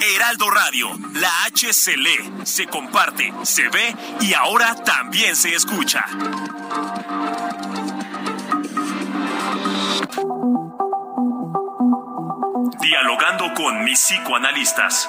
Heraldo Radio, la H se lee, se comparte, se ve y ahora también se escucha. Dialogando con mis psicoanalistas.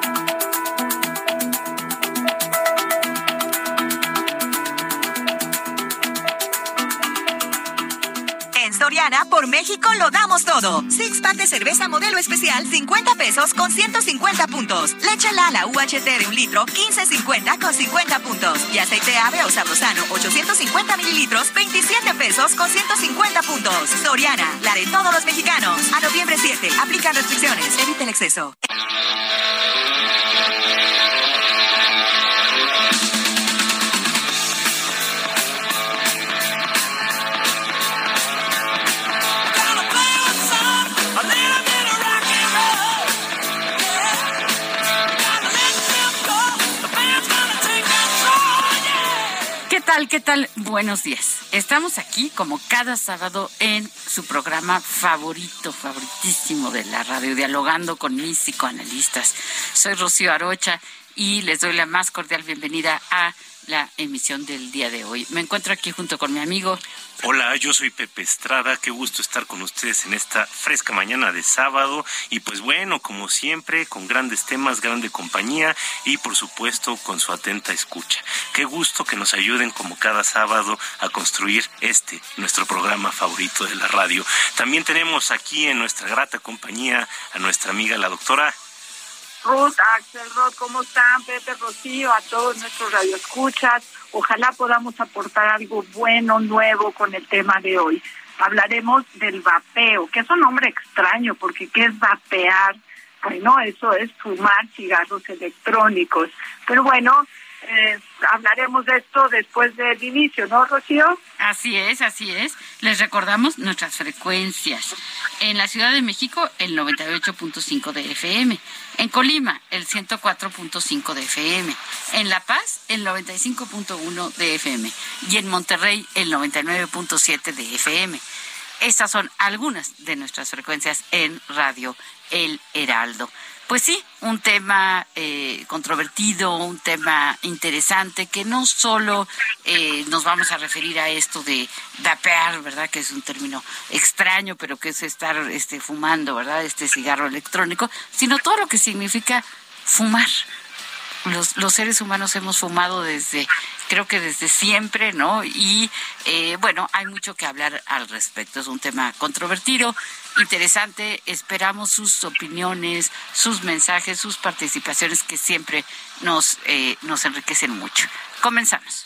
Soriana, por México lo damos todo. Six pack de cerveza modelo especial, 50 pesos con 150 puntos. Leche Lala UHT de un litro, 15.50 con 50 puntos. Y aceite ave o sabrosano, 850 mililitros, 27 pesos con 150 puntos. Soriana, la de todos los mexicanos. A noviembre 7, aplican restricciones, evita el exceso. Tal? ¿Qué tal? Buenos días. Estamos aquí como cada sábado en su programa favorito, favoritísimo de la radio, dialogando con mis psicoanalistas. Soy Rocío Arocha y les doy la más cordial bienvenida a la emisión del día de hoy. Me encuentro aquí junto con mi amigo. Hola, yo soy Pepe Estrada, qué gusto estar con ustedes en esta fresca mañana de sábado y pues bueno, como siempre, con grandes temas, grande compañía y por supuesto con su atenta escucha. Qué gusto que nos ayuden como cada sábado a construir este, nuestro programa favorito de la radio. También tenemos aquí en nuestra grata compañía a nuestra amiga la doctora Ruth, Axel, Rod, ¿cómo están? Pepe, Rocío, a todos nuestros radioescuchas. Ojalá podamos aportar algo bueno, nuevo con el tema de hoy. Hablaremos del vapeo, que es un nombre extraño, porque ¿qué es vapear? Bueno, eso es fumar cigarros electrónicos. Pero bueno, eh, hablaremos de esto después del inicio, ¿no, Rocío? Así es, así es. Les recordamos nuestras frecuencias. En la Ciudad de México, el 98.5 de FM. En Colima, el 104.5 de FM. En La Paz, el 95.1 de FM. Y en Monterrey, el 99.7 de FM. Estas son algunas de nuestras frecuencias en Radio El Heraldo. Pues sí, un tema eh, controvertido, un tema interesante, que no solo eh, nos vamos a referir a esto de vapear, ¿verdad? Que es un término extraño, pero que es estar este, fumando, ¿verdad? Este cigarro electrónico, sino todo lo que significa fumar. Los, los seres humanos hemos fumado desde, creo que desde siempre, ¿no? Y eh, bueno, hay mucho que hablar al respecto. Es un tema controvertido, interesante. Esperamos sus opiniones, sus mensajes, sus participaciones que siempre nos, eh, nos enriquecen mucho. Comenzamos.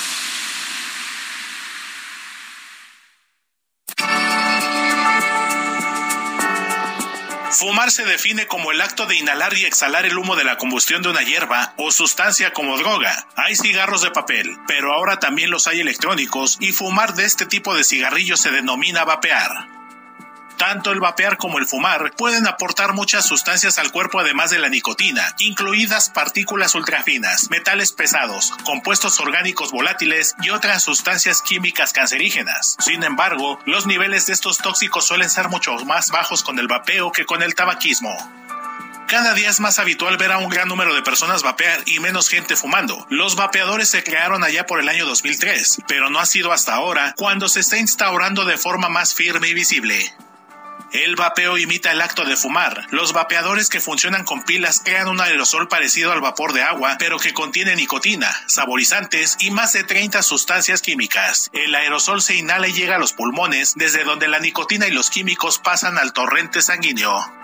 Fumar se define como el acto de inhalar y exhalar el humo de la combustión de una hierba o sustancia como droga. Hay cigarros de papel, pero ahora también los hay electrónicos y fumar de este tipo de cigarrillos se denomina vapear. Tanto el vapear como el fumar pueden aportar muchas sustancias al cuerpo además de la nicotina, incluidas partículas ultrafinas, metales pesados, compuestos orgánicos volátiles y otras sustancias químicas cancerígenas. Sin embargo, los niveles de estos tóxicos suelen ser mucho más bajos con el vapeo que con el tabaquismo. Cada día es más habitual ver a un gran número de personas vapear y menos gente fumando. Los vapeadores se crearon allá por el año 2003, pero no ha sido hasta ahora cuando se está instaurando de forma más firme y visible. El vapeo imita el acto de fumar. Los vapeadores que funcionan con pilas crean un aerosol parecido al vapor de agua, pero que contiene nicotina, saborizantes y más de 30 sustancias químicas. El aerosol se inhala y llega a los pulmones, desde donde la nicotina y los químicos pasan al torrente sanguíneo.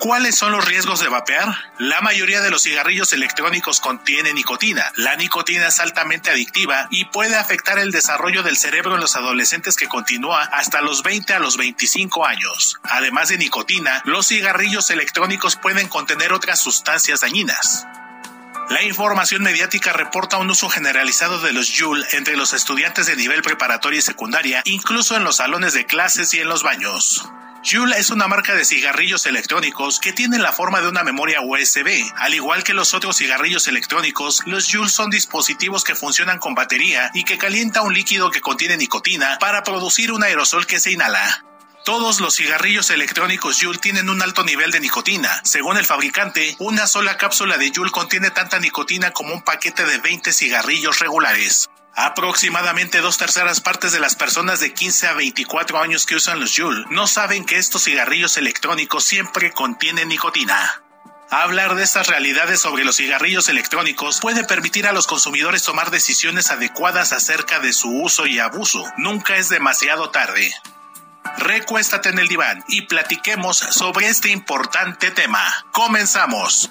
¿Cuáles son los riesgos de vapear? La mayoría de los cigarrillos electrónicos contienen nicotina. La nicotina es altamente adictiva y puede afectar el desarrollo del cerebro en los adolescentes que continúa hasta los 20 a los 25 años. Además de nicotina, los cigarrillos electrónicos pueden contener otras sustancias dañinas. La información mediática reporta un uso generalizado de los Juul entre los estudiantes de nivel preparatoria y secundaria, incluso en los salones de clases y en los baños. Juul es una marca de cigarrillos electrónicos que tiene la forma de una memoria USB. Al igual que los otros cigarrillos electrónicos, los Juul son dispositivos que funcionan con batería y que calienta un líquido que contiene nicotina para producir un aerosol que se inhala. Todos los cigarrillos electrónicos Juul tienen un alto nivel de nicotina. Según el fabricante, una sola cápsula de Juul contiene tanta nicotina como un paquete de 20 cigarrillos regulares. Aproximadamente dos terceras partes de las personas de 15 a 24 años que usan los Juul no saben que estos cigarrillos electrónicos siempre contienen nicotina. Hablar de estas realidades sobre los cigarrillos electrónicos puede permitir a los consumidores tomar decisiones adecuadas acerca de su uso y abuso. Nunca es demasiado tarde. Recuéstate en el diván y platiquemos sobre este importante tema. Comenzamos.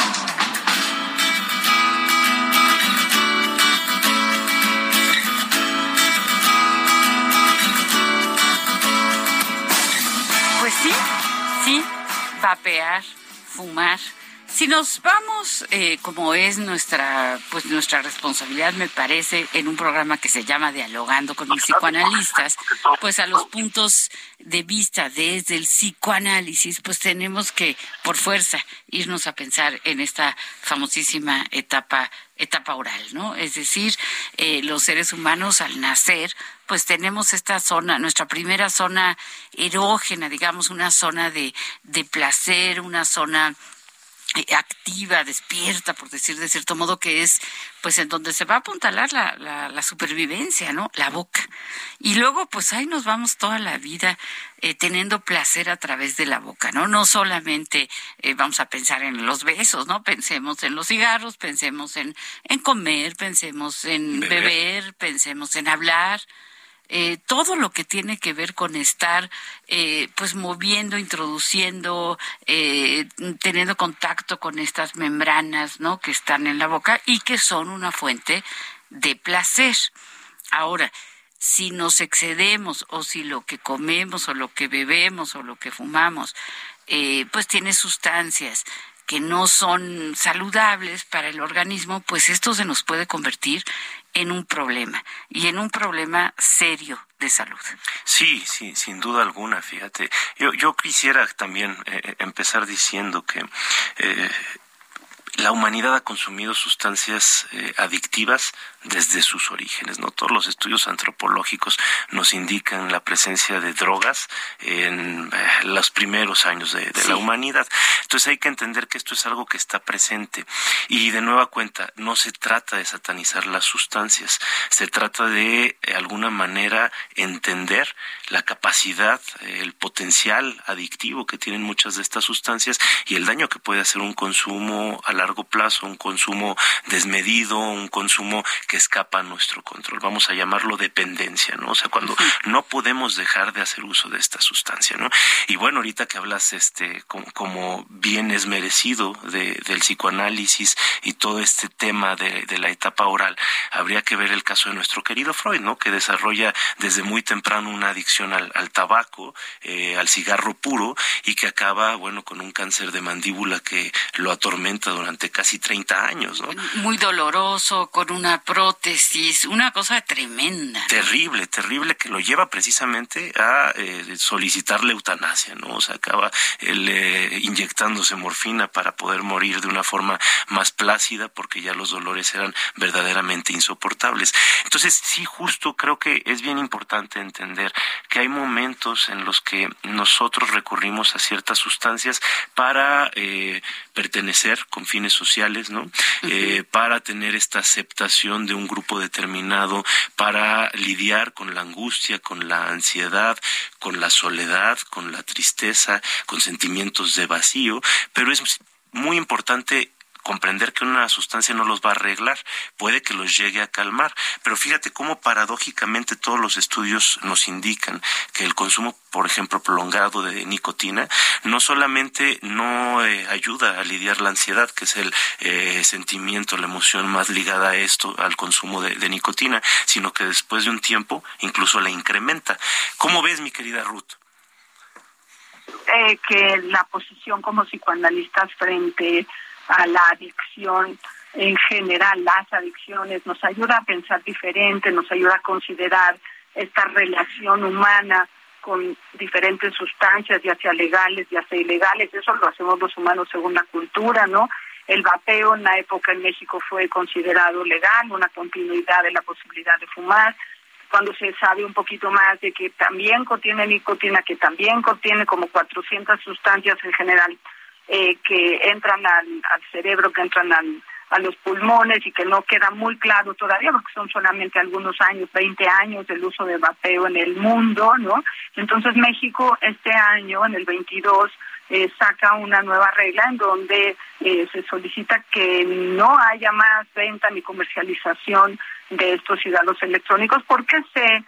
Vapear, fumar. Si nos vamos, eh, como es nuestra, pues nuestra responsabilidad, me parece, en un programa que se llama Dialogando con mis psicoanalistas, pues a los puntos de vista desde el psicoanálisis, pues tenemos que, por fuerza, irnos a pensar en esta famosísima etapa etapa oral, ¿no? Es decir, eh, los seres humanos al nacer, pues tenemos esta zona, nuestra primera zona erógena, digamos, una zona de, de placer, una zona eh, activa, despierta, por decir de cierto modo, que es pues en donde se va a apuntalar la, la, la supervivencia, ¿no? La boca. Y luego, pues ahí nos vamos toda la vida eh, teniendo placer a través de la boca, ¿no? No solamente eh, vamos a pensar en los besos, ¿no? Pensemos en los cigarros, pensemos en, en comer, pensemos en Beber. beber pensemos en hablar. Eh, todo lo que tiene que ver con estar eh, pues moviendo, introduciendo, eh, teniendo contacto con estas membranas ¿no? que están en la boca y que son una fuente de placer. Ahora, si nos excedemos o si lo que comemos o lo que bebemos o lo que fumamos eh, pues tiene sustancias que no son saludables para el organismo, pues esto se nos puede convertir en un problema y en un problema serio de salud. Sí, sí, sin duda alguna, fíjate. Yo, yo quisiera también eh, empezar diciendo que eh, la humanidad ha consumido sustancias eh, adictivas desde sus orígenes. No todos los estudios antropológicos nos indican la presencia de drogas en eh, los primeros años de, de Sí. la humanidad. Entonces hay que entender que esto es algo que está presente. Y de nueva cuenta, no se trata de satanizar las sustancias, se trata de, de alguna manera, entender la capacidad, el potencial adictivo que tienen muchas de estas sustancias y el daño que puede hacer un consumo a largo plazo, un consumo desmedido, un consumo que escapa a nuestro control. Vamos a llamarlo dependencia, ¿no? O sea, cuando no podemos dejar de hacer uso de esta sustancia, ¿no? Y bueno, ahorita que hablas este como, bien es merecido de, del psicoanálisis y todo este tema de, de la etapa oral, habría que ver el caso de nuestro querido Freud, ¿no? Que desarrolla desde muy temprano una adicción al, al tabaco, eh, al cigarro puro y que acaba, bueno, con un cáncer de mandíbula que lo atormenta durante casi 30 años, ¿no? Muy doloroso, con una prótesis, una cosa tremenda. Terrible, terrible, que lo lleva precisamente a eh, solicitar la eutanasia, ¿no? O sea, acaba él eh, inyectándose morfina para poder morir de una forma más plácida porque ya los dolores eran verdaderamente insoportables. Entonces, sí, justo creo que es bien importante entender que hay momentos en los que nosotros recurrimos a ciertas sustancias para eh, pertenecer con fines sociales, ¿no? Eh, para tener esta aceptación de un grupo determinado, para lidiar con la angustia, con la ansiedad, con la soledad, con la tristeza, con sentimientos de vacío, pero es muy importante comprender que una sustancia no los va a arreglar, puede que los llegue a calmar, pero fíjate cómo paradójicamente todos los estudios nos indican que el consumo, por ejemplo, prolongado de nicotina, no solamente no eh, ayuda a lidiar la ansiedad, que es el eh, sentimiento, la emoción más ligada a esto, al consumo de, nicotina, sino que después de un tiempo incluso la incrementa. ¿Cómo ves, mi querida Ruth? Eh, que la posición como psicoanalistas frente a la adicción en general, las adicciones, nos ayuda a pensar diferente, nos ayuda a considerar esta relación humana con diferentes sustancias, ya sea legales, ya sea ilegales, eso lo hacemos los humanos según la cultura, ¿no? El vapeo en la época en México fue considerado legal, una continuidad de la posibilidad de fumar, cuando se sabe un poquito más de que también contiene nicotina, que también contiene como 400 sustancias en general eh, que entran al, al, cerebro, que entran al, a los pulmones y que no queda muy claro todavía porque son solamente algunos años, 20 años del uso de vapeo en el mundo, ¿no? Entonces México este año, en el 22, eh, saca una nueva regla en donde eh, se solicita que no haya más venta ni comercialización de estos ciudadanos electrónicos porque se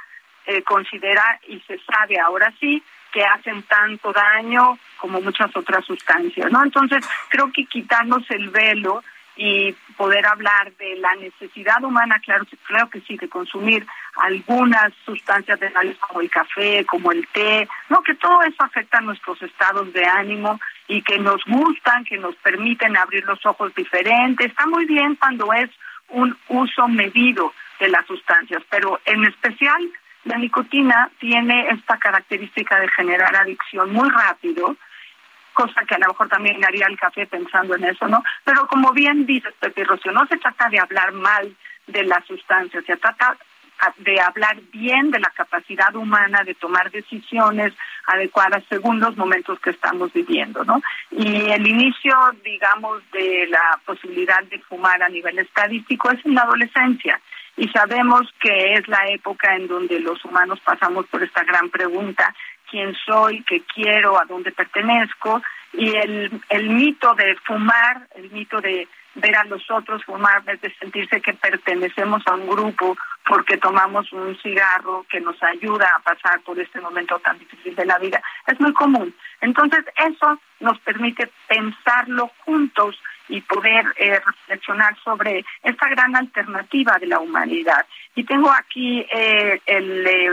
eh, considera y se sabe ahora sí que hacen tanto daño como muchas otras sustancias, ¿no? Entonces, creo que quitarnos el velo y poder hablar de la necesidad humana, claro, creo que sí, de consumir algunas sustancias de legales como el café, como el té, no, que todo eso afecta a nuestros estados de ánimo y que nos gustan, que nos permiten abrir los ojos diferentes. Está muy bien cuando es un uso medido de las sustancias, pero en especial la nicotina tiene esta característica de generar adicción muy rápido, cosa que a lo mejor también haría el café pensando en eso, ¿no? Pero como bien dices, Pepe Rocío, no se trata de hablar mal de la sustancia, se trata de hablar bien de la capacidad humana de tomar decisiones adecuadas según los momentos que estamos viviendo, ¿no? Y el inicio, digamos, de la posibilidad de fumar a nivel estadístico es en la adolescencia y sabemos que es la época en donde los humanos pasamos por esta gran pregunta, quién soy, qué quiero, a dónde pertenezco, y el, el mito de fumar, el mito de ver a los otros fumar, de sentirse que pertenecemos a un grupo porque tomamos un cigarro que nos ayuda a pasar por este momento tan difícil de la vida, es muy común. Entonces, eso nos permite pensarlo juntos y poder eh, reflexionar sobre esta gran alternativa de la humanidad. Y tengo aquí eh, el eh,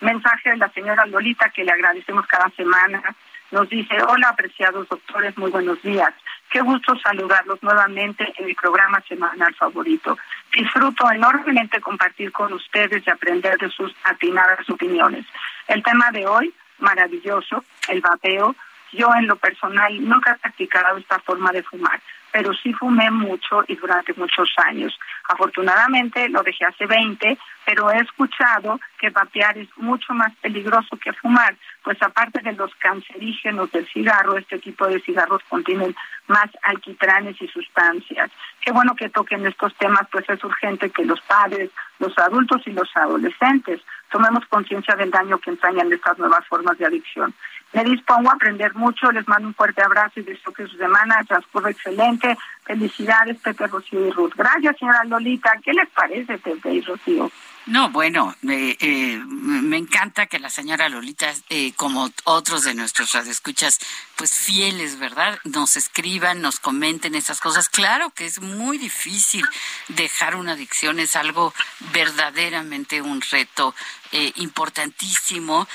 mensaje de la señora Lolita, que le agradecemos cada semana. Nos dice, hola apreciados doctores, muy buenos días. Qué gusto saludarlos nuevamente en mi programa semanal favorito. Disfruto enormemente compartir con ustedes y aprender de sus atinadas opiniones. El tema de hoy, maravilloso, el vapeo. Yo en lo personal nunca he practicado esta forma de fumar pero sí fumé mucho y durante muchos años. Afortunadamente lo dejé hace 20 pero he escuchado que vapear es mucho más peligroso que fumar, pues aparte de los cancerígenos del cigarro, este tipo de cigarros contienen más alquitranes y sustancias. Qué bueno que toquen estos temas, pues es urgente que los padres, los adultos y los adolescentes tomemos conciencia del daño que entrañan estas nuevas formas de adicción. Me dispongo a aprender mucho, les mando un fuerte abrazo y deseo que su semana transcurra excelente. Felicidades, Pepe, Rocío y Ruth. Gracias, señora Lolita. ¿Qué les parece, Pepe y Rocío? No, bueno, eh, me encanta que la señora Lolita, eh, como otros de nuestros radioescuchas, pues fieles, ¿verdad? Nos escriban, nos comenten esas cosas. Claro que es muy difícil dejar una adicción, es algo verdaderamente un reto eh, importantísimo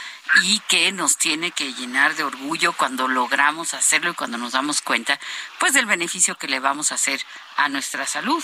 y que nos tiene que llenar de orgullo cuando logramos hacerlo y cuando nos damos cuenta, pues del beneficio que le vamos a hacer a nuestra salud.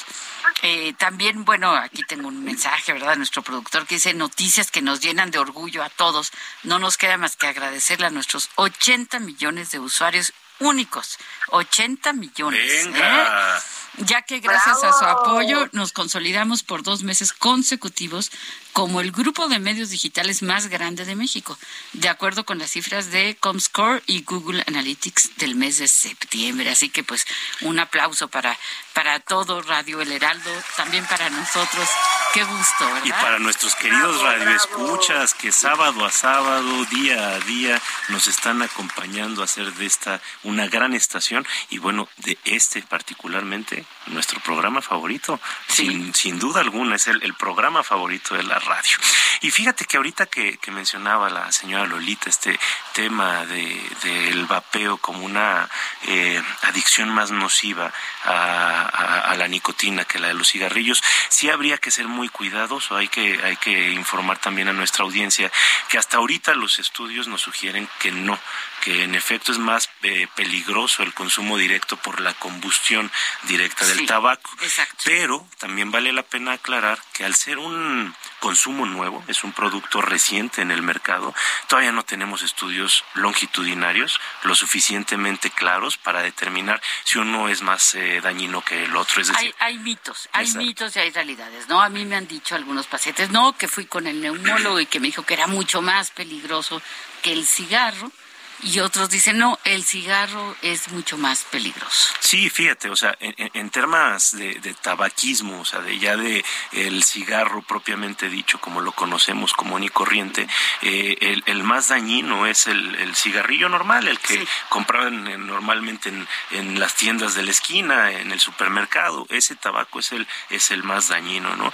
Eh, también, bueno, aquí tengo un mensaje, ¿verdad? Nuestro productor que dice noticias que nos llenan de orgullo a todos. No nos queda más que agradecerle a nuestros 80 millones de usuarios únicos. 80 millones. Venga. ¿eh? ya que gracias a su apoyo nos consolidamos por dos meses consecutivos como el grupo de medios digitales más grande de México, de acuerdo con las cifras de Comscore y Google Analytics del mes de septiembre. Así que pues un aplauso para, para todo Radio El Heraldo, también para nosotros. Qué gusto, ¿verdad? Y para nuestros queridos radioescuchas que sábado a sábado, día a día, nos están acompañando a hacer de esta una gran estación y bueno, de este particularmente nuestro programa favorito, sin, sin duda alguna, es el, el programa favorito de la radio. Y fíjate que ahorita que, que mencionaba la señora Lolita este tema de, del vapeo como una eh, adicción más nociva a, a, a, la nicotina que la de los cigarrillos, sí habría que ser muy cuidadoso, hay que, hay que informar también a nuestra audiencia que hasta ahorita los estudios nos sugieren que no, que en efecto es más eh, peligroso el consumo directo por la combustión directa del Sí, tabaco. exacto. Pero también vale la pena aclarar que al ser un consumo nuevo, es un producto reciente en el mercado, todavía no tenemos estudios longitudinarios lo suficientemente claros para determinar si uno es más eh, dañino que el otro. Es decir, Hay, hay mitos, hay Exacto. mitos y hay realidades, ¿no? A mí me han dicho algunos pacientes, no, que fui con el neumólogo y que me dijo que era mucho más peligroso que el cigarro. Y otros dicen, no, el cigarro es mucho más peligroso. Sí, fíjate, o sea, en, en- temas de, de tabaquismo, o sea, de ya de el cigarro propiamente dicho, como lo conocemos común y corriente, eh, el, el más dañino es el, el cigarrillo normal, el que Sí. compraban eh, normalmente en, en las tiendas de la esquina, en el supermercado. Ese tabaco es el, es el más dañino, ¿no?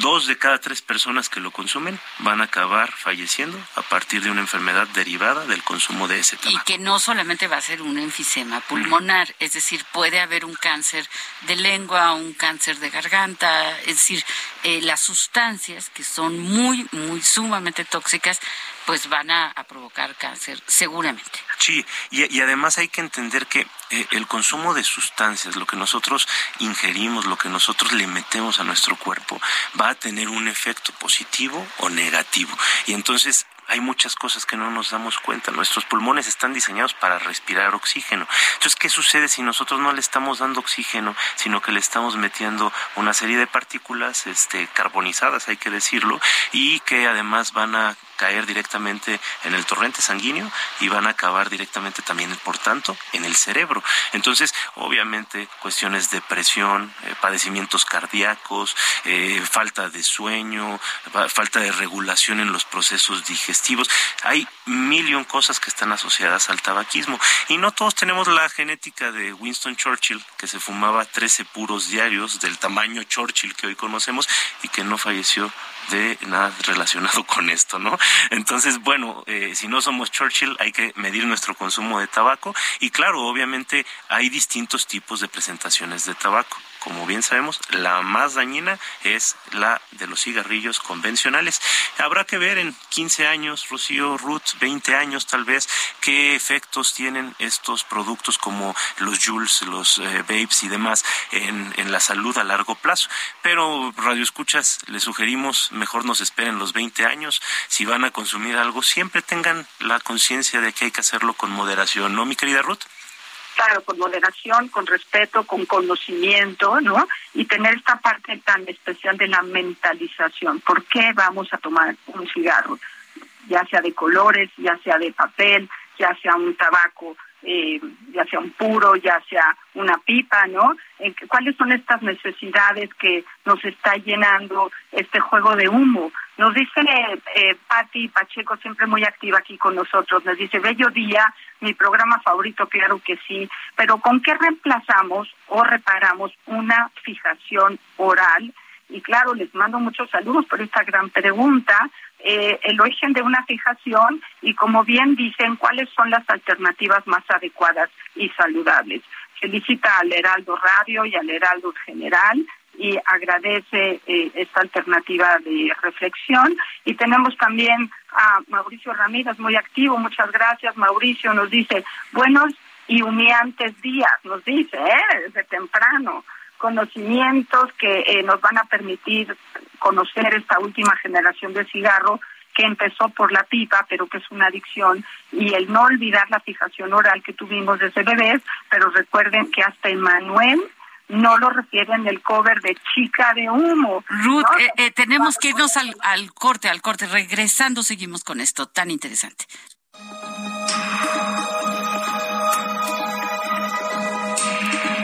Dos de cada tres personas que lo consumen van a acabar falleciendo a partir de una enfermedad derivada del consumo de ese Y tabaco. que no solamente va a ser un enfisema pulmonar, es decir, puede haber un cáncer de lengua, un cáncer de garganta, es decir, eh, las sustancias que son muy, muy sumamente tóxicas, pues van a, provocar cáncer, seguramente. Sí, y, y además hay que entender que eh, el consumo de sustancias, lo que nosotros ingerimos, lo que nosotros le metemos a nuestro cuerpo, va a tener un efecto positivo o negativo. Y entonces hay muchas cosas que no nos damos cuenta. Nuestros pulmones están diseñados para respirar oxígeno. Entonces, ¿qué sucede si nosotros no le estamos dando oxígeno, sino que le estamos metiendo una serie de partículas este, carbonizadas, hay que decirlo, y que además van a caer directamente en el torrente sanguíneo y van a acabar directamente también, por tanto, en el cerebro. Entonces, obviamente, cuestiones de presión, eh, padecimientos cardíacos, eh, falta de sueño, fa- falta de regulación en los procesos digestivos. Hay mil y un cosas que están asociadas al tabaquismo. Y no todos tenemos la genética de Winston Churchill, que se fumaba 13 puros diarios del tamaño Churchill que hoy conocemos y que no falleció de nada relacionado con esto, ¿no? Entonces, bueno, eh, si no somos Churchill, hay que medir nuestro consumo de tabaco y claro, obviamente hay distintos tipos de presentaciones de tabaco. Como bien sabemos, la más dañina es la de los cigarrillos convencionales. Habrá que ver en 15 años, Rocío, Ruth, 20 años tal vez, qué efectos tienen estos productos como los Jules, los eh, Vapes y demás en, en la salud a largo plazo. Pero, Radio Escuchas, les sugerimos, mejor nos esperen los 20 años. Si van a consumir algo, siempre tengan la conciencia de que hay que hacerlo con moderación, ¿no, mi querida Ruth? Claro, con moderación, con respeto, con conocimiento, ¿no? Y tener esta parte tan especial de la mentalización. ¿Por qué vamos a tomar un cigarro? Ya sea de colores, ya sea de papel, ya sea un tabaco eh, ya sea un puro, ya sea una pipa, ¿no? Eh, ¿Cuáles son estas necesidades que nos está llenando este juego de humo? Nos dice eh, Patti Pacheco, siempre muy activa aquí con nosotros, nos dice, bello día, mi programa favorito, claro que sí, pero ¿con qué reemplazamos o reparamos una fijación oral? Y claro, les mando muchos saludos por esta gran pregunta, eh, el origen de una fijación y, como bien dicen, cuáles son las alternativas más adecuadas y saludables. Felicita al Heraldo Radio y al Heraldo General y agradece eh, esta alternativa de reflexión. Y tenemos también a Mauricio Ramírez, muy activo. Muchas gracias, Mauricio. Nos dice, buenos y humeantes días, nos dice, ¿eh? desde temprano conocimientos que eh, nos van a permitir conocer esta última generación de cigarro que empezó por la pipa, pero que es una adicción, y el no olvidar la fijación oral que tuvimos desde bebés, pero recuerden que hasta Emanuel no lo refiere en el cover de Chica de Humo. Ruth, eh, eh, tenemos que irnos al, al corte, al corte. Regresando seguimos con esto tan interesante.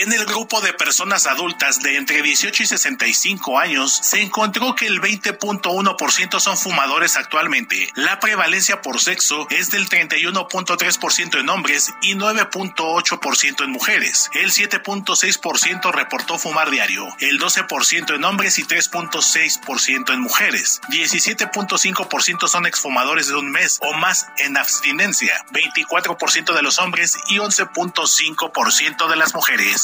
En el grupo de personas adultas de entre 18 y 65 años se encontró que el 20.1% son fumadores actualmente. La prevalencia por sexo es del 31.3% en hombres y 9.8% en mujeres. El 7.6% reportó fumar diario, el 12% en hombres y 3.6% en mujeres. 17.5% son exfumadores de un mes o más en abstinencia, 24% de los hombres y 11.5% de las mujeres.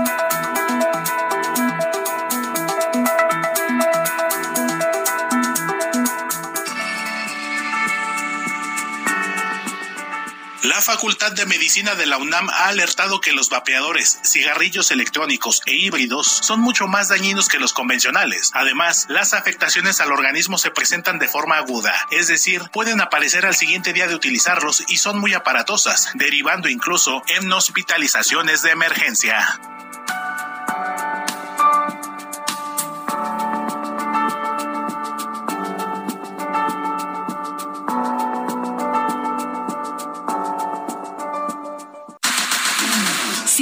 La Facultad de Medicina de la UNAM ha alertado que los vapeadores, cigarrillos electrónicos e híbridos son mucho más dañinos que los convencionales. Además, las afectaciones al organismo se presentan de forma aguda, es decir, pueden aparecer al siguiente día de utilizarlos y son muy aparatosas, derivando incluso en hospitalizaciones de emergencia.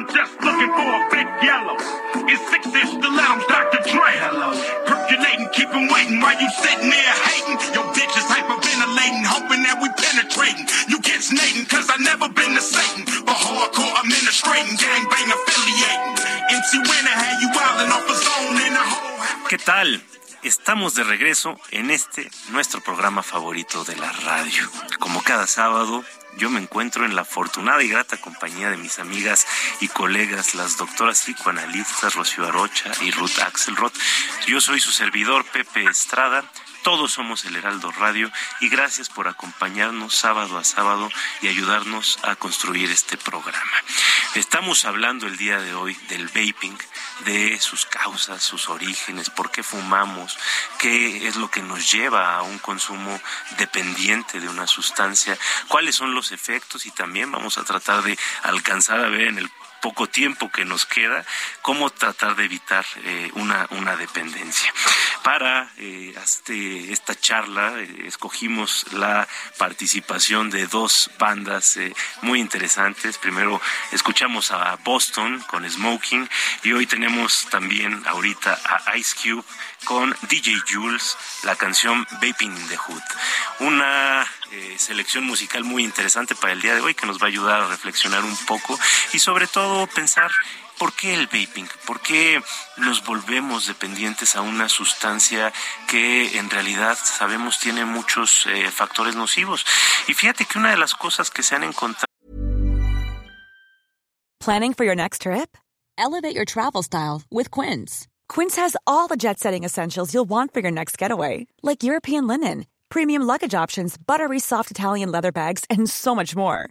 I'm just looking for a big yellow. It's six inch stilettos, Dr. Dre. Percolating, keep 'em waiting while you sitting there hating. Your bitch is hyperventilating, hoping that we penetrating. You get snating, cause I never been to Satan. But hardcore administrating, gangbang affiliating. MC Winner had you wildin' off a zone in a hole. ¿Qué tal? Estamos de regreso en este nuestro programa favorito de la radio. Como cada sábado, yo me encuentro en la afortunada y grata compañía de mis amigas y colegas, las doctoras psicoanalistas Rocío Arocha y Ruth Axelrod. Yo soy su servidor, Pepe Estrada. Todos somos el Heraldo Radio y gracias por acompañarnos sábado a sábado y ayudarnos a construir este programa. Estamos hablando el día de hoy del vaping, de sus causas, sus orígenes, por qué fumamos, qué es lo que nos lleva a un consumo dependiente de una sustancia, cuáles son los efectos y también vamos a tratar de alcanzar a ver en el poco tiempo que nos queda, cómo tratar de evitar eh, una, una dependencia. Para eh, este, esta charla eh, escogimos la participación de dos bandas muy interesantes. Primero escuchamos a Boston con Smoking y hoy tenemos también ahorita a Ice Cube con DJ Jules, la canción Vaping in the Hood. Una selección musical muy interesante para el día de hoy que nos va a ayudar a reflexionar un poco y sobre todo pensar ¿Por qué el vaping? ¿Por qué nos volvemos dependientes a una sustancia que en realidad sabemos tiene muchos eh, factores nocivos? Y fíjate que una de las cosas que se han encontrado. ¿Planning for your next trip? Elevate your travel style with Quince. Quince has all the jet setting essentials you'll want for your next getaway, like European linen, premium luggage options, buttery soft Italian leather bags, and so much more.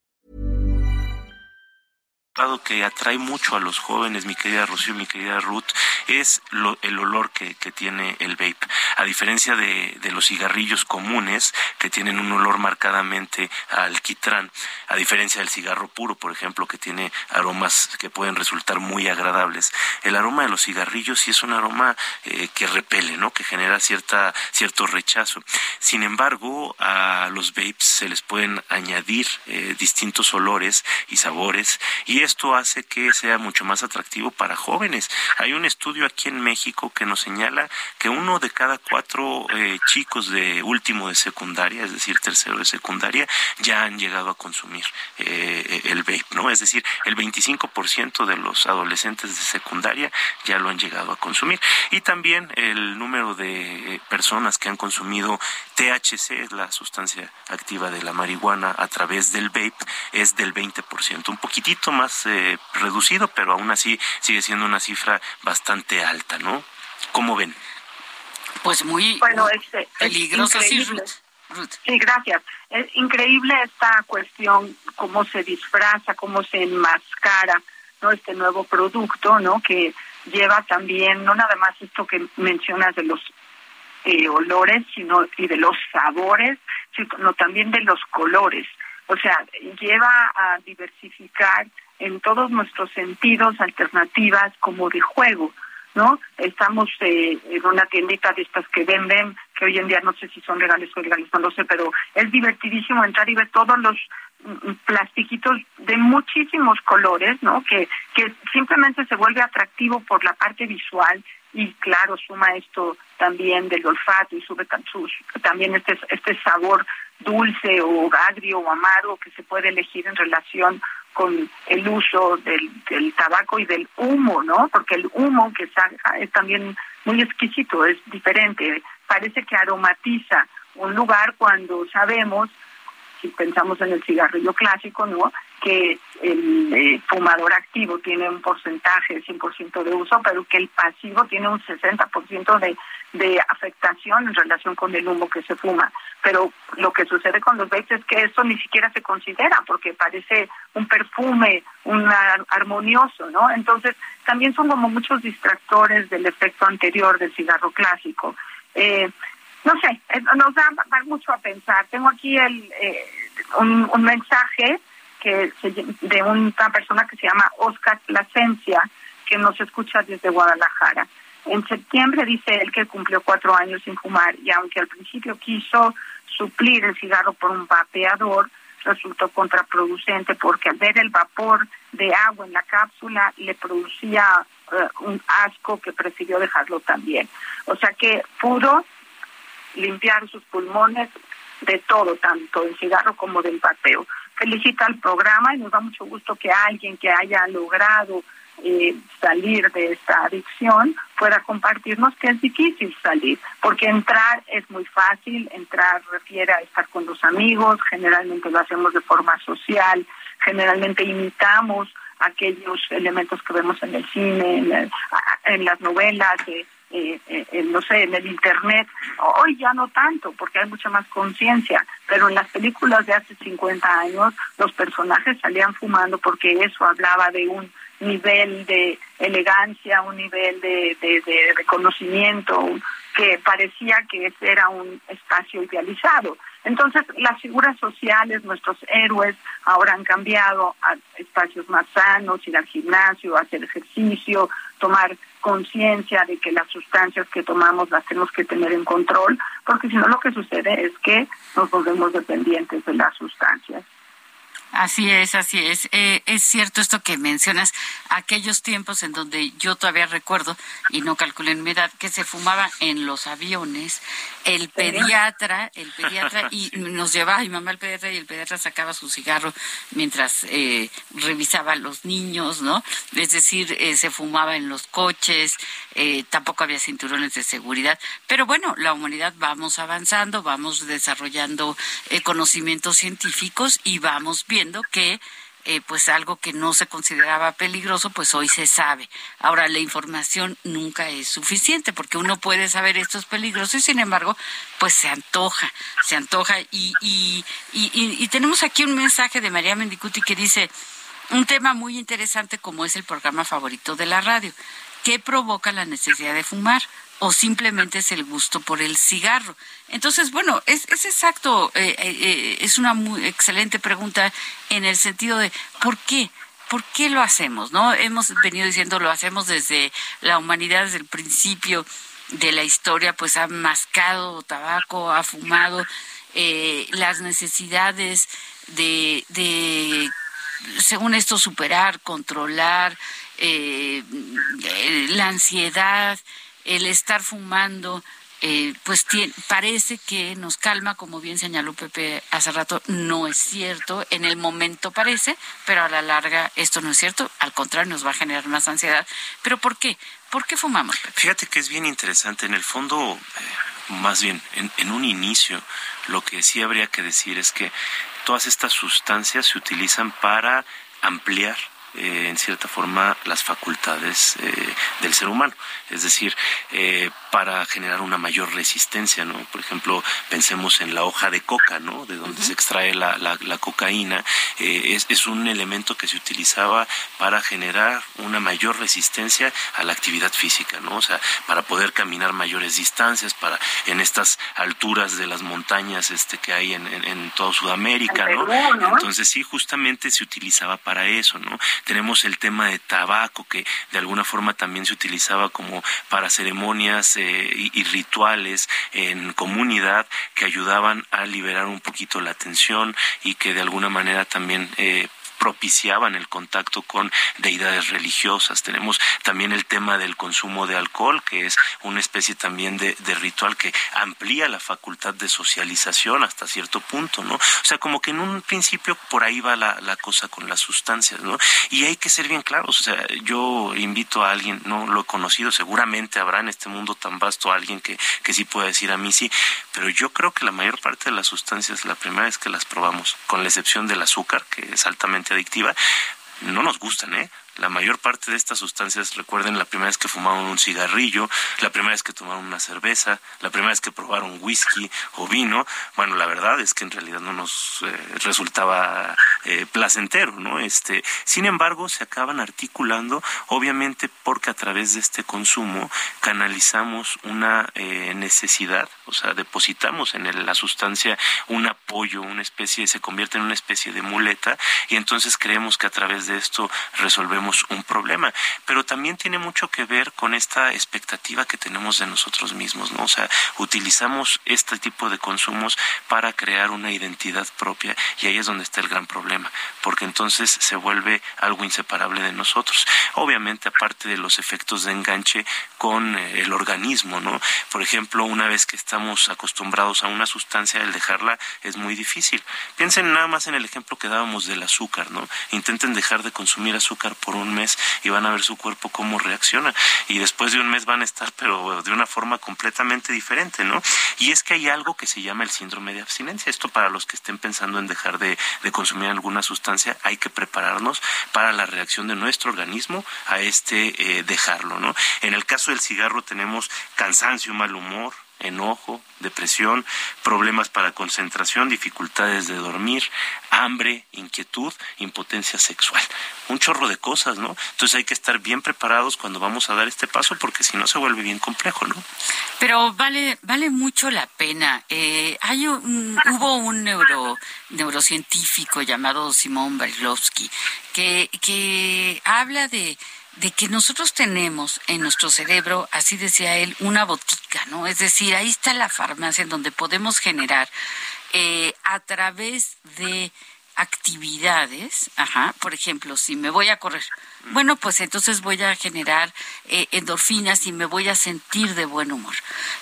Que atrae mucho a los jóvenes, mi querida Rocío, mi querida Ruth, es lo, el olor que, que, tiene el vape. A diferencia de, de, los cigarrillos comunes, que tienen un olor marcadamente alquitrán, a diferencia del cigarro puro, por ejemplo, que tiene aromas que pueden resultar muy agradables, el aroma de los cigarrillos sí es un aroma eh, que repele, ¿no? que genera cierta, cierto rechazo. Sin embargo, a los vapes se les pueden añadir eh, distintos olores y sabores, y esto hace que sea mucho más atractivo para jóvenes. Hay un estudio aquí en México que nos señala que uno de cada cuatro eh, chicos de último de secundaria, es decir, tercero de secundaria, ya han llegado a consumir eh, el vape, ¿no? Es decir, el 25% de los adolescentes de secundaria ya lo han llegado a consumir. Y también el número de personas que han consumido THC, la sustancia activa de la marihuana, a través del vape, es del 20%, un poquitito más eh, reducido, pero aún así sigue siendo una cifra bastante alta, ¿no? ¿Cómo ven? Pues muy, bueno, este, peligroso, sí, Sí, gracias. Es increíble esta cuestión, cómo se disfraza, cómo se enmascara, ¿no? Este nuevo producto, ¿no? Que lleva también, no nada más esto que mencionas de los eh, olores, sino y de los sabores, sino también de los colores. O sea, lleva a diversificar en todos nuestros sentidos alternativas como de juego, ¿no? Estamos eh, en una tiendita de estas que venden, que hoy en día no sé si son legales o ilegales, no lo sé, pero es divertidísimo entrar y ver todos los mm, plastiquitos de muchísimos colores, ¿no? Que, que simplemente se vuelve atractivo por la parte visual y claro, suma esto también del olfato y sube también este, este sabor dulce o agrio o amargo que se puede elegir en relación con el uso del, del tabaco y del humo, ¿no? Porque el humo que saca es también muy exquisito, es diferente, parece que aromatiza un lugar cuando sabemos, si pensamos en el cigarrillo clásico, ¿no? Que el eh, fumador activo tiene un porcentaje de 100% de uso, pero que el pasivo tiene un 60% de de afectación en relación con el humo que se fuma. Pero lo que sucede con los vapes es que eso ni siquiera se considera porque parece un perfume, un armonioso, ¿no? Entonces, también son como muchos distractores del efecto anterior del cigarro clásico. Eh, no sé, eh, nos da, mucho a pensar. Tengo aquí el, eh, un, un mensaje que de una persona que se llama Oscar Plasencia, que nos escucha desde Guadalajara. En septiembre dice él que cumplió cuatro años sin fumar y aunque al principio quiso suplir el cigarro por un vapeador, resultó contraproducente porque al ver el vapor de agua en la cápsula le producía eh, un asco que prefirió dejarlo también. O sea que pudo limpiar sus pulmones de todo, tanto del cigarro como del pateo. Felicita al programa y nos da mucho gusto que alguien que haya logrado eh, salir de esta adicción pueda compartirnos que es difícil salir, porque entrar es muy fácil, entrar refiere a estar con los amigos, generalmente lo hacemos de forma social, generalmente imitamos aquellos elementos que vemos en el cine, en, las novelas, eh, eh, no sé, en el internet. Hoy ya no tanto, porque hay mucha más conciencia, pero en las películas de hace 50 años los personajes salían fumando porque eso hablaba de un nivel de elegancia, un nivel de, de, reconocimiento que parecía que ese era un espacio idealizado. Entonces, las figuras sociales, nuestros héroes, ahora han cambiado a espacios más sanos, ir al gimnasio, hacer ejercicio, tomar conciencia de que las sustancias que tomamos las tenemos que tener en control, porque si no lo que sucede es que nos volvemos dependientes de las sustancias. Así es, así es. Eh, es cierto esto que mencionas, aquellos tiempos en donde yo todavía recuerdo, y no calculé en mi edad, que se fumaba en los aviones, el pediatra, el pediatra, y nos llevaba mi mamá al pediatra y el pediatra sacaba su cigarro mientras eh, revisaba a los niños, ¿no? Es decir, eh, se fumaba en los coches, tampoco había cinturones de seguridad. Pero bueno, la humanidad vamos avanzando, vamos desarrollando conocimientos científicos y vamos viendo que eh, pues algo que no se consideraba peligroso, pues hoy se sabe. Ahora, la información nunca es suficiente porque uno puede saber esto es peligroso y sin embargo, pues se antoja, se antoja. Y, y, y, y tenemos aquí un mensaje de María Mendicuti que dice, un tema muy interesante como es el programa favorito de la radio. ¿Qué provoca la necesidad de fumar? O simplemente es el gusto por el cigarro. Entonces, bueno, es, es exacto, eh, eh, eh, es una muy excelente pregunta en el sentido de ¿por qué? ¿Por qué lo hacemos? ¿No? Hemos venido diciendo lo hacemos desde la humanidad, desde el principio de la historia, pues ha mascado tabaco, ha fumado, las necesidades de, de, según esto, superar, controlar, la ansiedad, el estar fumando, eh, pues parece que nos calma, como bien señaló Pepe hace rato, no es cierto, en el momento parece, pero a la larga esto no es cierto, al contrario nos va a generar más ansiedad. ¿Pero por qué? ¿Por qué fumamos? Fíjate que es bien interesante, en el fondo, eh, más bien, en, en un inicio, lo que sí habría que decir es que todas estas sustancias se utilizan para ampliar eh, en cierta forma las facultades eh, del ser humano, es decir, eh, para generar una mayor resistencia, ¿no? Por ejemplo, pensemos en la hoja de coca, ¿no? De donde se extrae la, la, cocaína, es, es, un elemento que se utilizaba para generar una mayor resistencia a la actividad física, ¿no? O sea, para poder caminar mayores distancias, para en estas alturas de las montañas este que hay en, en, en toda Sudamérica, ¿no? Entonces sí, justamente se utilizaba para eso, ¿no? Tenemos el tema de tabaco, que de alguna forma también se utilizaba como para ceremonias eh, y, rituales en comunidad que ayudaban a liberar un poquito la tensión y que de alguna manera también eh, propiciaban el contacto con deidades religiosas. Tenemos también el tema del consumo de alcohol, que es una especie también de, ritual que amplía la facultad de socialización hasta cierto punto, ¿no? O sea, como que en un principio por ahí va la, cosa con las sustancias, ¿no? Y hay que ser bien claros, o sea, yo invito a alguien, no lo he conocido, seguramente habrá en este mundo tan vasto alguien que, que sí pueda decir a mí sí, pero yo creo que la mayor parte de las sustancias, la primera vez que las probamos, con la excepción del azúcar, que es altamente adictiva, no nos gustan, ¿eh? La mayor parte de estas sustancias, recuerden la primera vez que fumaron un cigarrillo, la primera vez que tomaron una cerveza, la primera vez que probaron whisky o vino, bueno, la verdad es que en realidad no nos eh, resultaba eh, placentero, ¿no? Este, sin embargo, se acaban articulando, obviamente porque a través de este consumo canalizamos una eh, necesidad, o sea, depositamos en la sustancia un apoyo, una especie, se convierte en una especie de muleta y entonces creemos que a través de esto resolvemos un problema. Pero también tiene mucho que ver con esta expectativa que tenemos de nosotros mismos, ¿no? O sea, utilizamos este tipo de consumos para crear una identidad propia y ahí es donde está el gran problema, porque entonces se vuelve algo inseparable de nosotros. Obviamente, aparte de los efectos de enganche con eh, el organismo, ¿no? Por ejemplo, una vez que estamos acostumbrados a una sustancia, el dejarla es muy difícil. Piensen nada más en el ejemplo que dábamos del azúcar, ¿no? Intenten dejar de consumir azúcar por un mes y van a ver su cuerpo cómo reacciona. Y después de un mes van a estar, pero de una forma completamente diferente, ¿no? Y es que hay algo que se llama el síndrome de abstinencia. Esto para los que estén pensando en dejar de, consumir alguna sustancia, hay que prepararnos para la reacción de nuestro organismo a este eh, dejarlo, ¿no? En el caso del cigarro tenemos cansancio, mal humor, enojo, depresión, problemas para concentración, dificultades de dormir, hambre, inquietud, impotencia sexual. Un chorro de cosas, ¿no? Entonces hay que estar bien preparados cuando vamos a dar este paso porque si no se vuelve bien complejo, ¿no? Pero vale, vale mucho la pena. Eh, hay hubo un neuro, neurocientífico llamado Simón Berlovsky que, que habla de de que nosotros tenemos en nuestro cerebro, así decía él, una botica, ¿no? Es decir, ahí está la farmacia en donde podemos generar eh, a través de actividades, ajá, por ejemplo, si me voy a correr, bueno, pues entonces voy a generar eh, endorfinas y me voy a sentir de buen humor.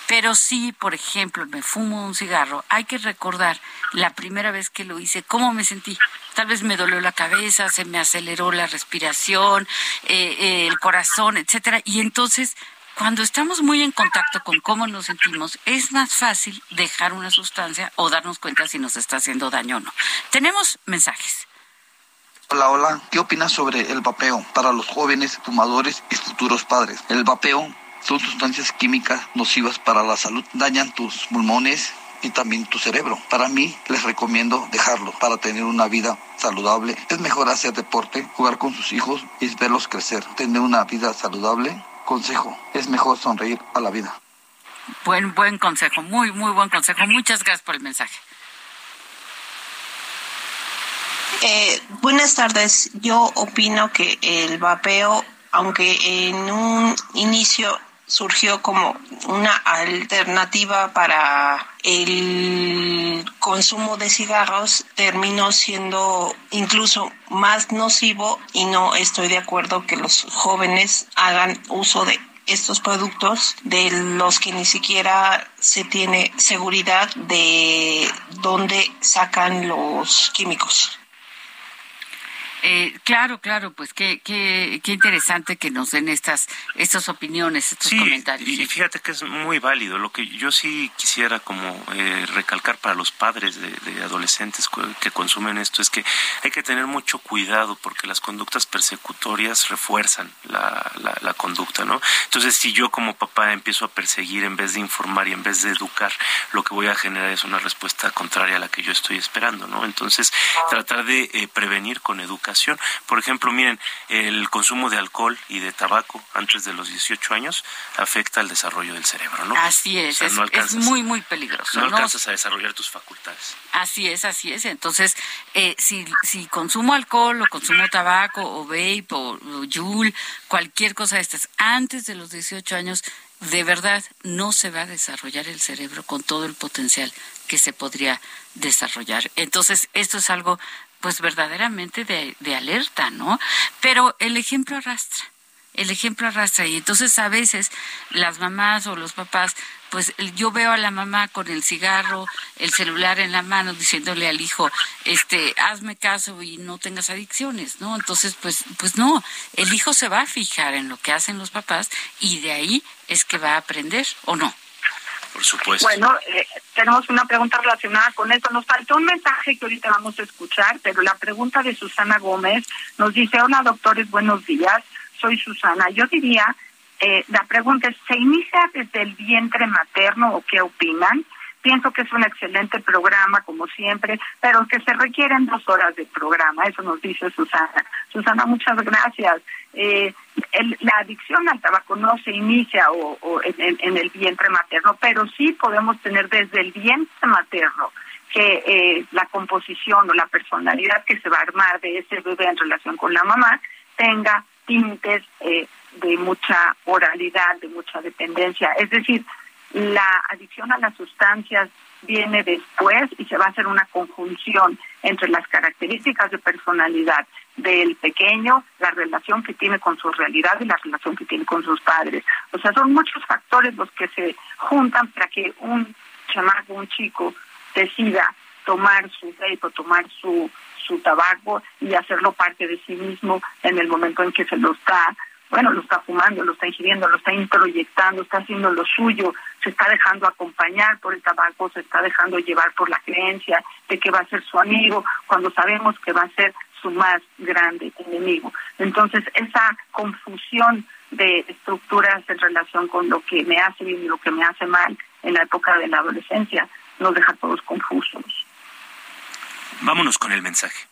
Pero si, por ejemplo, me fumo un cigarro, hay que recordar la primera vez que lo hice, cómo me sentí. Tal vez me dolió la cabeza, se me aceleró la respiración, eh, eh, el corazón, etcétera. Y entonces cuando estamos muy en contacto con cómo nos sentimos, es más fácil dejar una sustancia o darnos cuenta si nos está haciendo daño o no. Tenemos mensajes. Hola, hola. ¿Qué opinas sobre el vapeo para los jóvenes fumadores y futuros padres? El vapeo son sustancias químicas nocivas para la salud, dañan tus pulmones y también tu cerebro. Para mí les recomiendo dejarlo para tener una vida saludable. Es mejor hacer deporte, jugar con sus hijos y verlos crecer. Tener una vida saludable consejo. Es mejor sonreír a la vida. Buen, buen consejo, muy, muy buen consejo. Muchas gracias por el mensaje. Eh, buenas tardes. Yo opino que el vapeo, aunque en un inicio surgió como una alternativa para el consumo de cigarros terminó siendo incluso más nocivo y no estoy de acuerdo que los jóvenes hagan uso de estos productos de los que ni siquiera se tiene seguridad de dónde sacan los químicos. Eh, claro, claro, pues qué, qué, qué interesante que nos den estas, estas opiniones, estos comentarios. Y, fíjate que es muy válido. Lo que yo sí quisiera como eh, recalcar para los padres de, adolescentes que consumen esto es que hay que tener mucho cuidado porque las conductas persecutorias refuerzan la, la, conducta, ¿no? Entonces, si yo como papá empiezo a perseguir en vez de informar y en vez de educar, lo que voy a generar es una respuesta contraria a la que yo estoy esperando, ¿no? Entonces, tratar de eh, prevenir con educación por ejemplo, miren, el consumo de alcohol y de tabaco antes de los 18 años afecta al desarrollo del cerebro, ¿no? Así es, es, muy, muy peligroso. No, alcanzas a desarrollar tus facultades. Así es, así es. Entonces, eh, si, si consumo alcohol o consumo tabaco o vape o, o cualquier cosa de estas, antes de los 18 años, de verdad no se va a desarrollar el cerebro con todo el potencial que se podría desarrollar. Entonces, esto es algo pues verdaderamente de, de alerta, ¿no? Pero el ejemplo arrastra el ejemplo arrastra y entonces a veces las mamás o los papás pues yo veo a la mamá con el cigarro, el celular en la mano diciéndole al hijo, este, hazme caso y no tengas adicciones, ¿no? Entonces, pues pues no, el hijo se va a fijar en lo que hacen los papás y de ahí es que va a aprender o no. Por supuesto. Bueno, eh, tenemos una pregunta relacionada con esto. Nos faltó un mensaje que ahorita vamos a escuchar, pero la pregunta de Susana Gómez nos dice, hola doctores, buenos días, soy Susana. Yo diría, eh, la pregunta es, ¿se inicia desde el vientre materno o qué opinan? Pienso que es un excelente programa, como siempre, pero que se requieren dos horas de programa. Eso nos dice Susana. Susana, muchas gracias. Eh, la adicción al tabaco no se inicia o, en, el vientre materno, pero sí podemos tener desde el vientre materno que eh, la composición o la personalidad que se va a armar de ese bebé en relación con la mamá tenga tintes eh, de mucha oralidad, de mucha dependencia. Es decir, la adicción a las sustancias viene después y se va a hacer una conjunción entre las características de personalidad del pequeño, la relación que tiene con su realidad y la relación que tiene con sus padres. O sea, son muchos factores los que se juntan para que un chamaco, un chico, decida tomar su o tomar su, su tabaco y hacerlo parte de sí mismo en el momento en que se lo está bueno, lo está fumando, lo está ingiriendo, lo está introyectando, está haciendo lo suyo, se está dejando acompañar por el tabaco, se está dejando llevar por la creencia de que va a ser su amigo, cuando sabemos que va a ser su más grande enemigo. Entonces, esa confusión de estructuras en relación con lo que me hace bien y lo que me hace mal en la época de la adolescencia nos deja todos confusos. Vámonos con el mensaje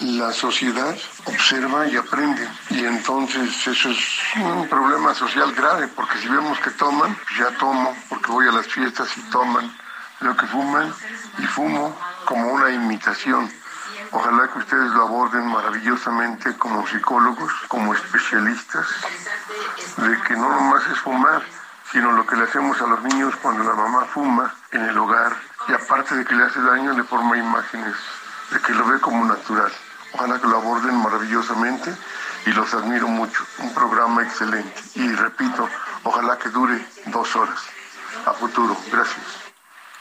la sociedad observa y aprende. Y entonces eso es un problema social grave, porque si vemos que toman, pues ya tomo, porque voy a las fiestas y toman. Lo que fuman y fumo como una imitación. Ojalá que ustedes lo aborden maravillosamente como psicólogos, como especialistas, de que no nomás es fumar, sino lo que le hacemos a los niños cuando la mamá fuma en el hogar y aparte de que le hace daño le forma imágenes de que lo ve como natural. Ojalá que lo aborden maravillosamente y los admiro mucho. Un programa excelente. Y repito, ojalá que dure dos horas. A futuro. Gracias.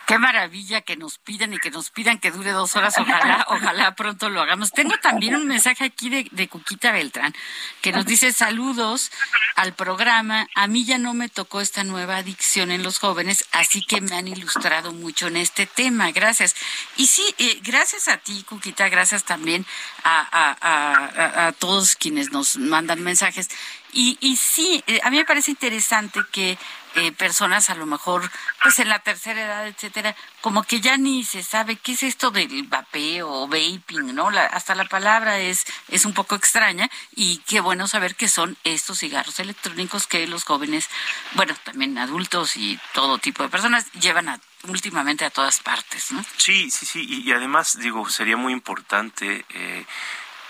Qué maravilla que nos pidan y que nos pidan que dure dos horas. Ojalá, ojalá pronto lo hagamos. Tengo también un mensaje aquí de, de Cuquita Beltrán que nos dice saludos al programa. A mí ya no me tocó esta nueva adicción en los jóvenes, así que me han ilustrado mucho en este tema. Gracias. Y sí, eh, gracias a ti, Cuquita, gracias también a, a, a, a todos quienes nos mandan mensajes. Y, y sí, eh, a mí me parece interesante que eh, personas a lo mejor pues en la tercera edad, etcétera, como que ya ni se sabe qué es esto del vapeo o vaping, ¿no? hasta la palabra es es un poco extraña y qué bueno saber que son estos cigarros electrónicos que los jóvenes, bueno, también adultos y todo tipo de personas llevan a últimamente a todas partes, ¿no? Sí, sí, sí, y, además digo, sería muy importante eh,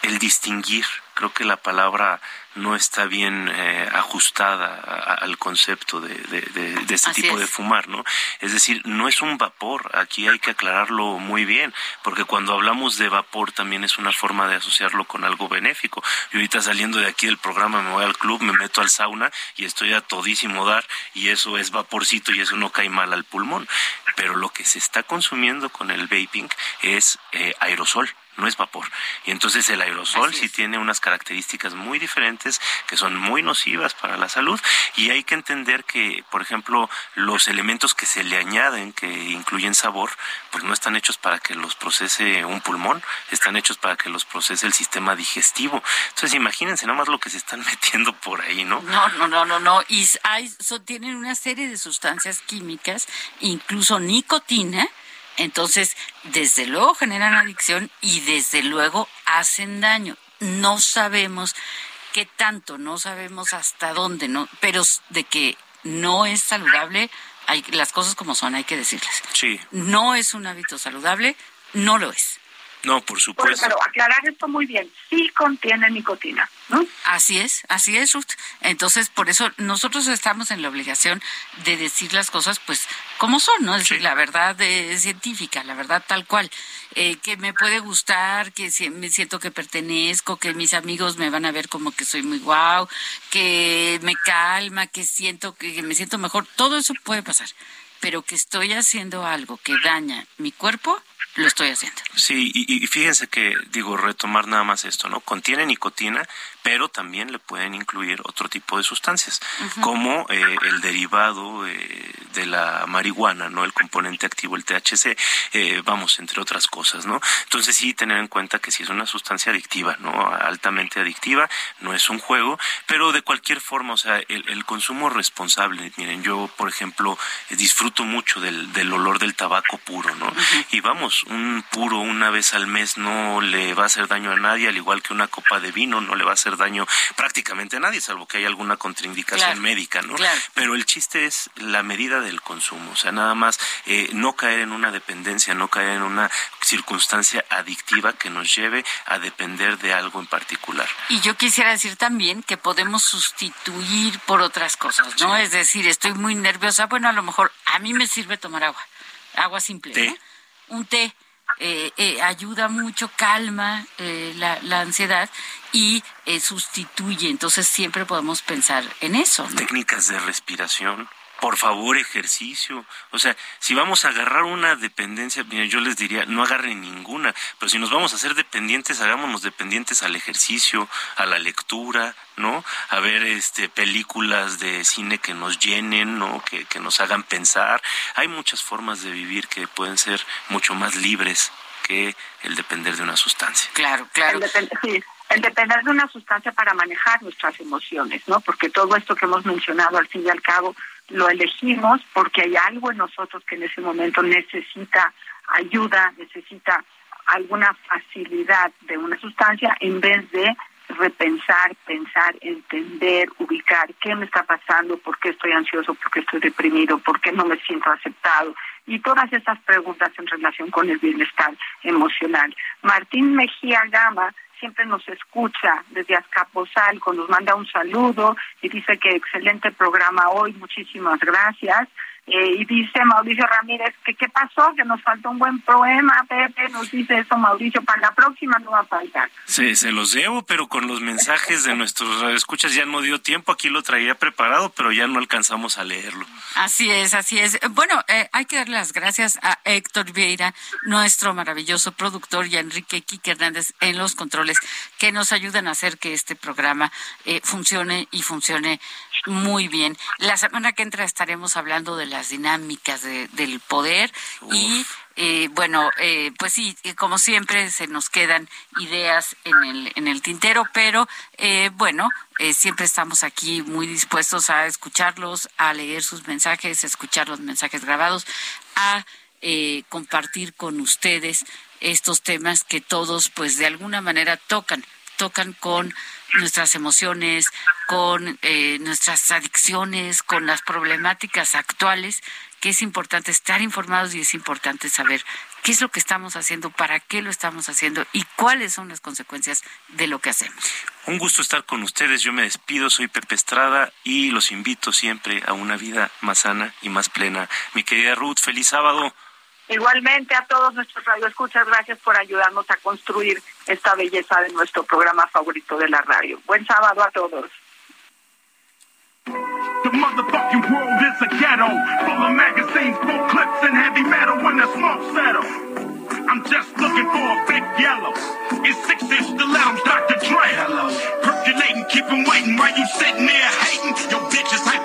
el distinguir, creo que la palabra no está bien eh, ajustada al concepto de, de, este tipo de fumar, ¿no? Es decir, no es un vapor, aquí hay que aclararlo muy bien, porque cuando hablamos de vapor también es una forma de asociarlo con algo benéfico. Yo ahorita saliendo de aquí del programa me voy al club, me meto al sauna y estoy a todísimo dar y eso es vaporcito y eso no cae mal al pulmón. Pero lo que se está consumiendo con el vaping es eh, aerosol no es vapor. Y entonces el aerosol sí tiene unas características muy diferentes que son muy nocivas para la salud y hay que entender que, por ejemplo, los elementos que se le añaden, que incluyen sabor, pues no están hechos para que los procese un pulmón, están hechos para que los procese el sistema digestivo. Entonces imagínense nada más lo que se están metiendo por ahí, ¿no? No, no, no, no, no. Y hay, tienen una serie de sustancias químicas, incluso nicotina, entonces, desde luego generan adicción y desde luego hacen daño. No sabemos qué tanto, no sabemos hasta dónde, no, pero de que no es saludable, hay las cosas como son, hay que decirles. Sí. No es un hábito saludable, no lo es. No, por supuesto. pero aclarar esto muy bien, sí contiene nicotina, ¿no? Así es, así es, Ruth. Entonces, por eso nosotros estamos en la obligación de decir las cosas, pues, como son, ¿no? Es decir, la verdad eh, científica, la verdad tal cual. Eh, que me puede gustar, que me siento que pertenezco, que mis amigos me van a ver como que soy muy guau, que me calma, que siento que me siento mejor. Todo eso puede pasar. Pero que estoy haciendo algo que daña mi cuerpo, lo estoy haciendo. Sí, y, fíjense que, digo, retomar nada más esto, ¿no? Contiene nicotina, pero también le pueden incluir otro tipo de sustancias, como eh, el derivado eh, de la marihuana, ¿no? El componente activo, el THC, eh, vamos, entre otras cosas, ¿no? Entonces sí tener en cuenta que si es una sustancia adictiva, ¿no? Altamente adictiva, no es un juego, pero de cualquier forma, o sea, el, consumo responsable, miren, yo, por ejemplo, disfruto mucho del, del olor del tabaco puro, ¿no? Y vamos, un puro una vez al mes no le va a hacer daño a nadie, al igual que una copa de vino no le va a hacer daño prácticamente a nadie, salvo que haya alguna contraindicación médica, ¿no? Pero el chiste es la medida del consumo, o sea, nada más eh, no caer en una dependencia, no caer en una circunstancia adictiva que nos lleve a depender de algo en particular. Y yo quisiera decir también que podemos sustituir por otras cosas, ¿no? Es decir, estoy muy nerviosa, bueno, a lo mejor a mí me sirve tomar agua, agua simple, ¿no? Un té. Eh, eh, ayuda mucho, calma eh, la, la, ansiedad y sustituye. Entonces siempre podemos pensar en eso. Técnicas de respiración por favor, ejercicio. O sea, si vamos a agarrar una dependencia, yo les diría, no agarren ninguna, pero si nos vamos a hacer dependientes, hagámonos dependientes al ejercicio, a la lectura, ¿no? A ver este películas de cine que nos llenen, ¿no? Que, que nos hagan pensar. Hay muchas formas de vivir que pueden ser mucho más libres que el depender de una sustancia. Claro, claro. sí el depender de una sustancia para manejar nuestras emociones, ¿no? Porque todo esto que hemos mencionado al fin y al cabo lo elegimos porque hay algo en nosotros que en ese momento necesita ayuda, necesita alguna facilidad de una sustancia en vez de repensar, pensar, entender, ubicar qué me está pasando, por qué estoy ansioso, por qué estoy deprimido, por qué no me siento aceptado y todas esas preguntas en relación con el bienestar emocional. Martín Mejía Gama siempre nos escucha desde Azcapotzalco, nos manda un saludo y dice que excelente programa hoy, muchísimas gracias. Eh, y dice Mauricio Ramírez que qué pasó, que nos faltó un buen poema, Pepe, nos dice eso Mauricio, para la próxima no va a faltar. Sí, se los debo, pero con los mensajes de nuestros escuchas ya no dio tiempo, aquí lo traía preparado, pero ya no alcanzamos a leerlo. Así es, así es. Bueno, eh, hay que dar las gracias a Héctor Vieira, nuestro maravilloso productor, y a Enrique Quique Hernández en los controles, que nos ayudan a hacer que este programa eh, funcione y funcione muy bien. La semana que entra estaremos hablando de las dinámicas del poder y eh, bueno, eh, pues sí, como siempre se nos quedan ideas en el, en el tintero, pero eh, bueno, siempre estamos aquí muy dispuestos a escucharlos, a leer sus mensajes, a escuchar los mensajes grabados, a compartir con ustedes estos temas que todos pues de alguna manera tocan, tocan con nuestras emociones, con eh, nuestras adicciones, con las problemáticas actuales, que es importante estar informados y es importante saber qué es lo que estamos haciendo, para qué lo estamos haciendo y cuáles son las consecuencias de lo que hacemos. Un gusto estar con ustedes. Yo me despido, soy Pepe Estrada y los invito siempre a una vida más sana y más plena. Mi querida Ruth, feliz sábado. Igualmente a todos nuestros radioescuchas, gracias por ayudarnos a construir esta belleza de nuestro programa favorito de la radio. Buen sábado a todos. The motherfucking world is a ghetto, full of magazines, full clips, and heavy metal when the smoke settles. I'm just looking for a big yellow. It's six inch stilettos, Dr. Dre. Percolating, keep him waiting while you sitting there hating. Your bitch is hyperventilating,